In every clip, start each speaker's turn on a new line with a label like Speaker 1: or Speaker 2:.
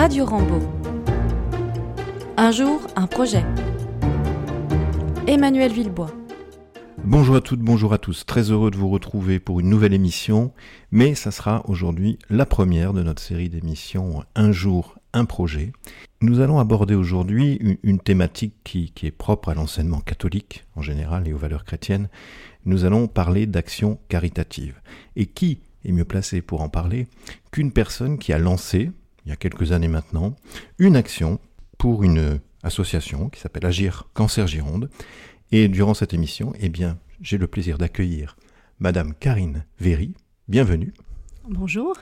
Speaker 1: Radio Rambo. Un jour, un projet. Emmanuel Villebois.
Speaker 2: Bonjour à toutes, bonjour à tous. Très heureux de vous retrouver pour une nouvelle émission, mais ça sera aujourd'hui la première de notre série d'émissions Un jour, un projet. Nous allons aborder aujourd'hui une, thématique qui, qui est propre à l'enseignement catholique en général et aux valeurs chrétiennes. Nous allons parler d'action caritative. Et qui est mieux placé pour en parler qu'une personne qui a lancé, il y a quelques années maintenant, une action pour une association qui s'appelle Agir Cancer Gironde. Et durant cette émission, eh bien, j'ai le plaisir d'accueillir Madame Karine Véry. Bienvenue.
Speaker 3: Bonjour.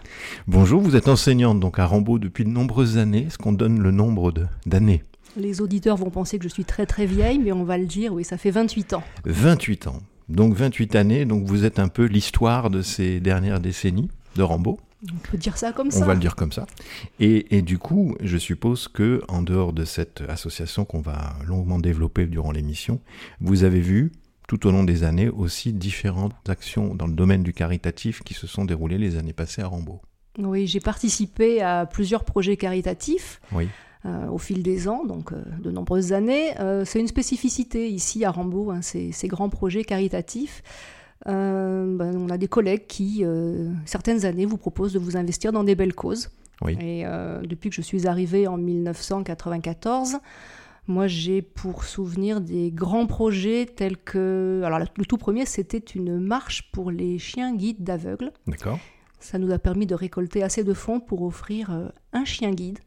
Speaker 2: Bonjour, vous êtes enseignante donc à Rambaud depuis de nombreuses années. Est-ce qu'on donne le nombre de- d'années?
Speaker 3: Les auditeurs vont penser que je suis très très vieille, mais on va le dire, oui, ça fait 28 ans.
Speaker 2: 28 ans. Donc 28 années, donc vous êtes un peu l'histoire de ces dernières décennies de Rambaud.
Speaker 3: On peut dire ça comme
Speaker 2: On
Speaker 3: ça.
Speaker 2: va le dire comme ça. Et, et du coup, je suppose que en dehors de cette association qu'on va longuement développer durant l'émission, vous avez vu tout au long des années aussi différentes actions dans le domaine du caritatif qui se sont déroulées les années passées à Rambaud.
Speaker 3: Oui, j'ai participé à plusieurs projets caritatifs
Speaker 2: Oui.
Speaker 3: euh, au fil des ans, donc euh, de nombreuses années. Euh, c'est une spécificité ici à Rambaud, hein, ces, ces grands projets caritatifs. Euh, ben, on a des collègues qui, euh, certaines années, vous proposent de vous investir dans des belles causes.
Speaker 2: Oui.
Speaker 3: Et euh, depuis que je suis arrivée en 1994, moi j'ai pour souvenir des grands projets tels que... Alors le tout premier, c'était une marche pour les chiens guides d'aveugles.
Speaker 2: D'accord
Speaker 3: Ça nous a permis de récolter assez de fonds pour offrir un chien guide.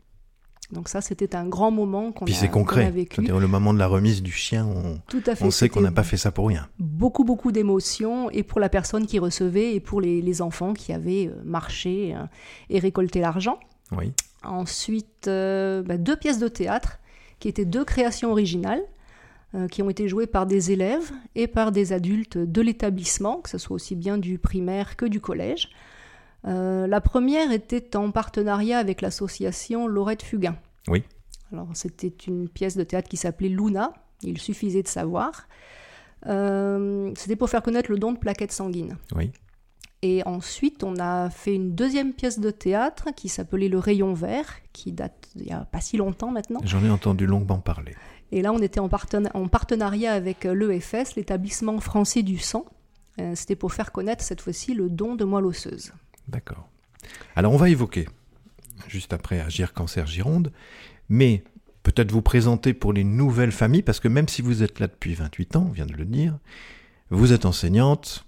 Speaker 3: Donc ça, c'était un grand moment qu'on a,
Speaker 2: c'est
Speaker 3: qu'on a
Speaker 2: concret.
Speaker 3: vécu.
Speaker 2: Le moment de la remise du chien, on,
Speaker 3: Tout à fait.
Speaker 2: on sait qu'on n'a pas fait ça pour rien.
Speaker 3: beaucoup, beaucoup d'émotions, et pour la personne qui recevait, et pour les, les enfants qui avaient euh, marché euh, et récolté l'argent.
Speaker 2: Oui.
Speaker 3: Ensuite, euh, bah, deux pièces de théâtre, qui étaient deux créations originales, qui ont été jouées par des élèves et par des adultes de l'établissement, que ce soit aussi bien du primaire que du collège. Euh, la première était en partenariat avec l'association Laurette Fugain.
Speaker 2: Oui.
Speaker 3: Alors, c'était une pièce de théâtre qui s'appelait Luna, il suffisait de savoir. Euh, c'était pour faire connaître le don de plaquettes sanguines.
Speaker 2: Oui.
Speaker 3: Et ensuite, on a fait une deuxième pièce de théâtre qui s'appelait Le Rayon Vert, qui date il n'y a pas si longtemps maintenant.
Speaker 2: J'en ai entendu longuement parler.
Speaker 3: Et là, on était en, partena- en partenariat avec euh, l'EFS, l'établissement français du sang. Euh, C'était pour faire connaître cette fois-ci le don de moelle osseuse.
Speaker 2: D'accord. Alors on va évoquer, juste après Agir Cancer Gironde, mais peut-être vous présenter pour les nouvelles familles, parce que même si vous êtes là depuis 28 ans, on vient de le dire, vous êtes enseignante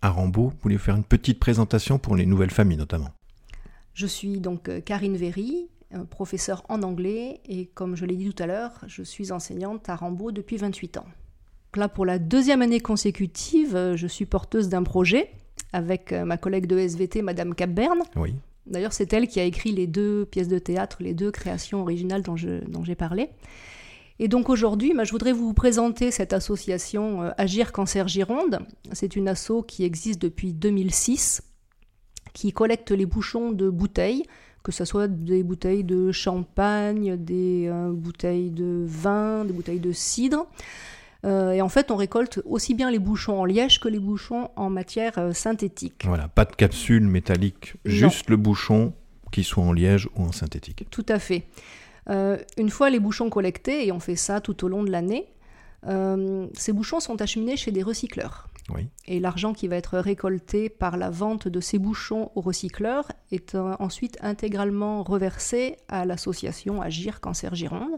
Speaker 2: à Rambaud, vous voulez faire une petite présentation pour les nouvelles familles notamment?
Speaker 3: Je suis donc euh, Karine Véry, euh, professeure en anglais, et comme je l'ai dit tout à l'heure, je suis enseignante à Rambaud depuis 28 ans. Là, pour la deuxième année consécutive, euh, je suis porteuse d'un projet avec ma collègue de SVT, Madame Capberne.
Speaker 2: Oui,
Speaker 3: D'ailleurs, c'est elle qui a écrit les deux pièces de théâtre, les deux créations originales dont j'ai parlé. Et donc aujourd'hui, bah, je voudrais vous présenter cette association euh, Agir Cancer Gironde. C'est une asso qui existe depuis 2006, qui collecte les bouchons de bouteilles, que ce soit des bouteilles de champagne, des euh, bouteilles de vin, des bouteilles de cidre. Euh, et en fait, on récolte aussi bien les bouchons en liège que les bouchons en matière euh, synthétique.
Speaker 2: voilà, pas de capsule métallique,
Speaker 3: Non.
Speaker 2: juste le bouchon, qu'il soit en liège ou en synthétique.
Speaker 3: Tout à fait. Euh, une fois les bouchons collectés, et on fait ça tout au long de l'année, ces bouchons sont acheminés chez des recycleurs.
Speaker 2: Oui,
Speaker 3: Et l'argent qui va être récolté par la vente de ces bouchons aux recycleurs est ensuite intégralement reversé à l'association Agir Cancer Gironde.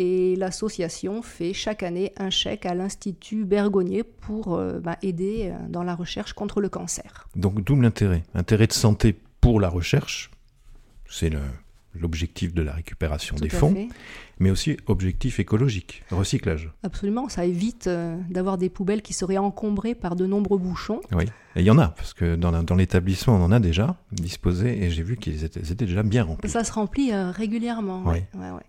Speaker 3: Et l'association fait chaque année un chèque à l'Institut Bergonier pour euh, bah, aider euh, dans la recherche contre le cancer.
Speaker 2: donc d'où l'intérêt. Intérêt de santé pour la recherche, c'est l'objectif de la récupération
Speaker 3: Tout
Speaker 2: des fonds,
Speaker 3: fait.
Speaker 2: mais aussi objectif écologique, recyclage.
Speaker 3: Absolument, ça évite euh, d'avoir des poubelles qui seraient encombrées par de nombreux bouchons.
Speaker 2: Oui, et il y en a, parce que dans, l'établissement, on en a déjà disposé, et j'ai vu qu'ils étaient, déjà bien remplis.
Speaker 3: Ça se remplit euh, régulièrement.
Speaker 2: Oui.
Speaker 3: ouais, ouais, ouais.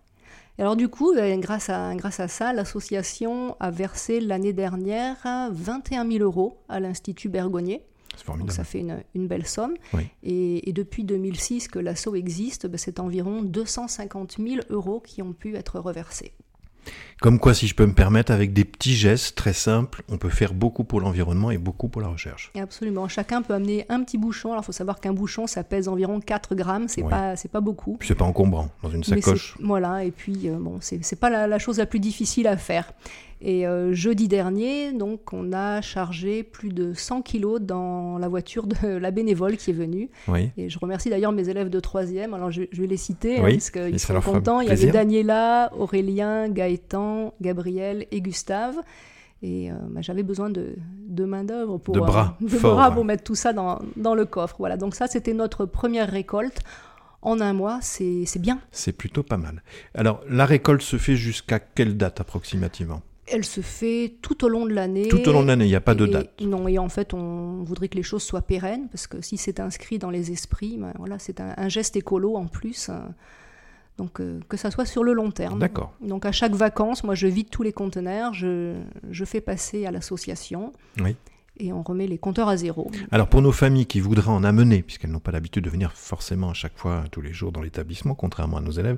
Speaker 3: Et alors du coup, euh, grâce, à, grâce à ça, l'association a versé l'année dernière euh, 21 000 euros à l'Institut Bergonier.
Speaker 2: C'est
Speaker 3: Donc ça fait une, une belle somme.
Speaker 2: Oui.
Speaker 3: Et, et depuis 2006 que l'asso existe, ben, c'est environ 250 000 euros qui ont pu être reversés.
Speaker 2: Comme quoi, si je peux me permettre, avec des petits gestes très simples, on peut faire beaucoup pour l'environnement et beaucoup pour la recherche.
Speaker 3: absolument. Chacun peut amener un petit bouchon. Alors, il faut savoir qu'un bouchon, ça pèse environ 4 grammes. C'est pas, c'est pas beaucoup.
Speaker 2: c'est pas encombrant dans une sacoche.
Speaker 3: Voilà. Et puis, euh, bon, c'est pas la, la, chose la plus difficile à faire. Et euh, jeudi dernier, donc, on a chargé plus de 100 kilos dans la voiture de la bénévole qui est venue.
Speaker 2: Oui.
Speaker 3: Et je remercie d'ailleurs mes élèves de troisième. Alors je, vais les citer
Speaker 2: hein,
Speaker 3: parce qu'ils sont contents. Il y avait Daniela, Aurélien, Gaëtan, Gabriel et Gustave. Et euh, bah, j'avais besoin de, de main-d'œuvre pour,
Speaker 2: de bras,
Speaker 3: euh, bras pour mettre tout ça dans, dans le coffre. Voilà, donc ça, c'était notre première récolte en un mois, c'est bien.
Speaker 2: C'est plutôt pas mal. Alors, la récolte se fait jusqu'à quelle date approximativement?
Speaker 3: Elle se fait tout au long de l'année.
Speaker 2: Tout au long de l'année, il n'y a pas de date.
Speaker 3: Non, et en fait, on voudrait que les choses soient pérennes, parce que si c'est inscrit dans les esprits, ben voilà, c'est un, geste écolo en plus. Hein. donc euh, que ça soit sur le long terme.
Speaker 2: D'accord.
Speaker 3: Donc à chaque vacances, moi je vide tous les conteneurs, je, je fais passer à l'association.
Speaker 2: Oui
Speaker 3: et on remet les compteurs à zéro.
Speaker 2: Alors pour nos familles qui voudraient en amener, puisqu'elles n'ont pas l'habitude de venir forcément à chaque fois, tous les jours dans l'établissement, contrairement à nos élèves,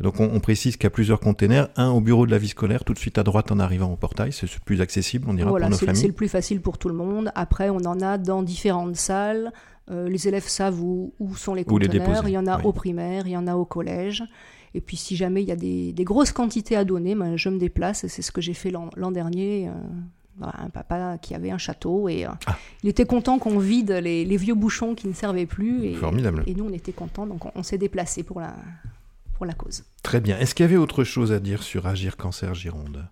Speaker 2: donc on, précise qu'il y a plusieurs containers, un au bureau de la vie scolaire, tout de suite à droite en arrivant au portail, c'est le plus accessible, on dira pour nos familles.
Speaker 3: C'est le plus facile pour tout le monde. Après, on en a dans différentes salles. Euh, les élèves savent où, sont les conteneurs. il y en a au primaire, il y en a au collège. Et puis si jamais il y a des, grosses quantités à donner, ben, je me déplace. C'est ce que j'ai fait l'an dernier. Euh, un papa qui avait un château et euh, ah. il était content qu'on vide les, vieux bouchons qui ne servaient plus. Et,
Speaker 2: Formidable.
Speaker 3: Et nous, on était contents, donc on, s'est déplacé pour la, pour la cause.
Speaker 2: Très bien. Est-ce qu'il y avait autre chose à dire sur Agir Cancer Gironde?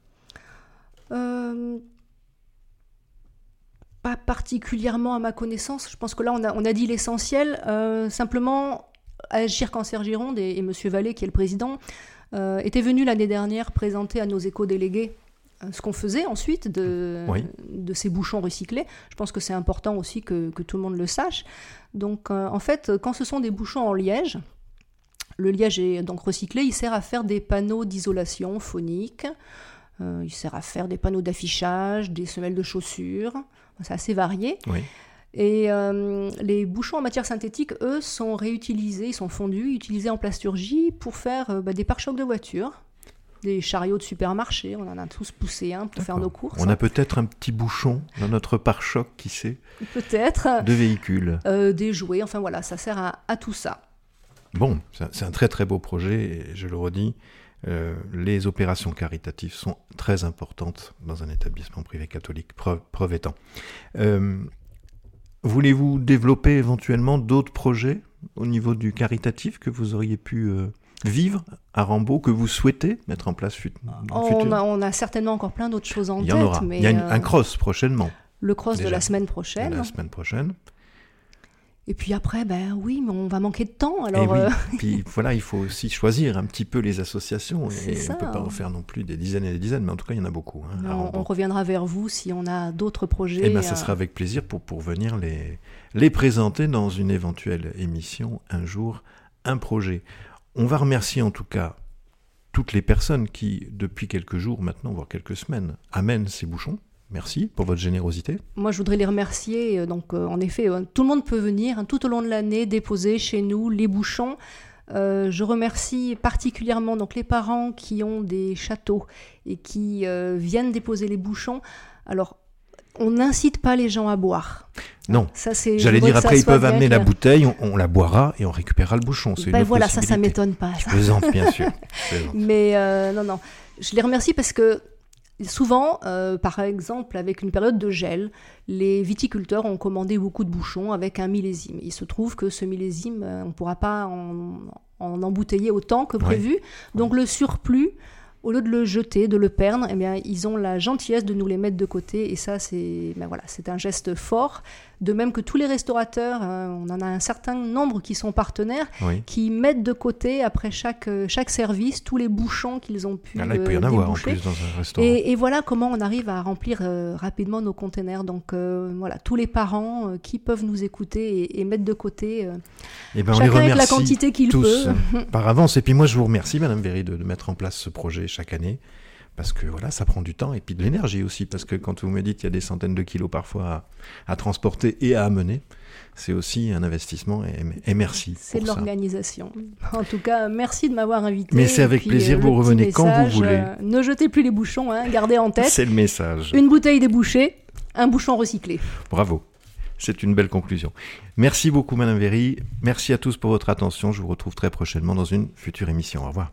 Speaker 3: Euh, Pas particulièrement à ma connaissance. Je pense que là, on a, on a dit l'essentiel. Euh, simplement, Agir Cancer Gironde et, et M. Vallée, qui est le président, était venu l'année dernière présenter à nos éco-délégués ce qu'on faisait ensuite de, de ces bouchons recyclés. Je pense que c'est important aussi que, tout le monde le sache. Donc euh, en fait, quand ce sont des bouchons en liège, le liège est donc recyclé, il sert à faire des panneaux d'isolation phonique, euh, il sert à faire des panneaux d'affichage, des semelles de chaussures, c'est assez varié. Et euh, les bouchons en matière synthétique, eux, sont réutilisés, ils sont fondus, utilisés en plasturgie pour faire bah, des pare-chocs de voitures des chariots de supermarché. On en a tous poussé un pour faire nos courses.
Speaker 2: On a peut-être un petit bouchon dans notre pare-choc, qui sait
Speaker 3: Peut-être.
Speaker 2: De véhicules.
Speaker 3: Euh, des jouets, enfin voilà, ça sert à, tout ça.
Speaker 2: Bon, c'est un très très beau projet, et je le redis, euh, les opérations caritatives sont très importantes dans un établissement privé catholique, preuve, étant. Euh, voulez-vous développer éventuellement d'autres projets au niveau du caritatif que vous auriez pu vivre à Rambaud que vous souhaitez mettre en place
Speaker 3: on a, on a, certainement encore plein d'autres choses en
Speaker 2: Il
Speaker 3: y
Speaker 2: en
Speaker 3: aura.
Speaker 2: Mais Il y a un euh, cross prochainement.
Speaker 3: Le cross de la semaine prochaine.
Speaker 2: la semaine prochaine.
Speaker 3: Et puis après, ben oui, mais on va manquer de temps. Alors, et
Speaker 2: euh. puis voilà, il faut aussi choisir un petit peu les associations. Et on ne peut pas en faire non plus des dizaines et des dizaines, mais en tout cas, il y en a beaucoup.
Speaker 3: Hein, on, reviendra vers vous si on a d'autres projets. Et
Speaker 2: eh bien, ça euh. sera avec plaisir pour, pour venir les, les présenter dans une éventuelle émission un jour, un projet. On va remercier en tout cas toutes les personnes qui, depuis quelques jours maintenant, voire quelques semaines, amènent ces bouchons. Merci pour votre générosité.
Speaker 3: Moi, je voudrais les remercier. Euh, donc, euh, en effet, euh, tout le monde peut venir hein, tout au long de l'année déposer chez nous les bouchons. je remercie particulièrement donc les parents qui ont des châteaux et qui viennent déposer les bouchons. Alors, on n'incite pas les gens à boire.
Speaker 2: Non. Ça, c'est. J'allais dire après ils peuvent amener la bouteille, on, la boira et on récupérera le bouchon.
Speaker 3: Ben voilà, ça, ça m'étonne pas.
Speaker 2: Je plaisante, bien sûr.
Speaker 3: Mais euh, non, non. Je les remercie parce que souvent, euh, par exemple, avec une période de gel, les viticulteurs ont commandé beaucoup de bouchons avec un millésime. Il se trouve que ce millésime, euh, on ne pourra pas en, embouteiller autant que prévu. Donc le surplus au lieu de le jeter, de le perdre, eh bien, ils ont la gentillesse de nous les mettre de côté. Et ça, c'est ben voilà, c'est un geste fort. De même que tous les restaurateurs, euh, on en a un certain nombre qui sont partenaires, qui mettent de côté après chaque, euh, chaque service tous les bouchons qu'ils ont pu.
Speaker 2: Ah là, il peut y en avoir en plus dans un restaurant.
Speaker 3: Et, voilà comment on arrive à remplir euh, rapidement nos containers. Donc voilà, tous les parents qui peuvent nous écouter et, mettre de côté, et
Speaker 2: eh ben, chacun avec
Speaker 3: la quantité qu'il peut.
Speaker 2: par avance. Et puis moi, je vous remercie, Madame Véry, de, de mettre en place ce projet chaque année parce que voilà, ça prend du temps et puis de l'énergie aussi, parce que quand vous me dites qu'il y a des centaines de kilos parfois à, transporter et à amener, c'est aussi un investissement et, merci.
Speaker 3: C'est de l'organisation. En tout cas, merci de m'avoir invité.
Speaker 2: Mais c'est avec plaisir, vous revenez quand vous voulez. Euh,
Speaker 3: ne jetez plus les bouchons, hein, gardez en tête.
Speaker 2: c'est le message.
Speaker 3: Une bouteille débouchée, un bouchon recyclé.
Speaker 2: Bravo. C'est une belle conclusion. Merci beaucoup, Madame Véry. Merci à tous pour votre attention. Je vous retrouve très prochainement dans une future émission. Au revoir.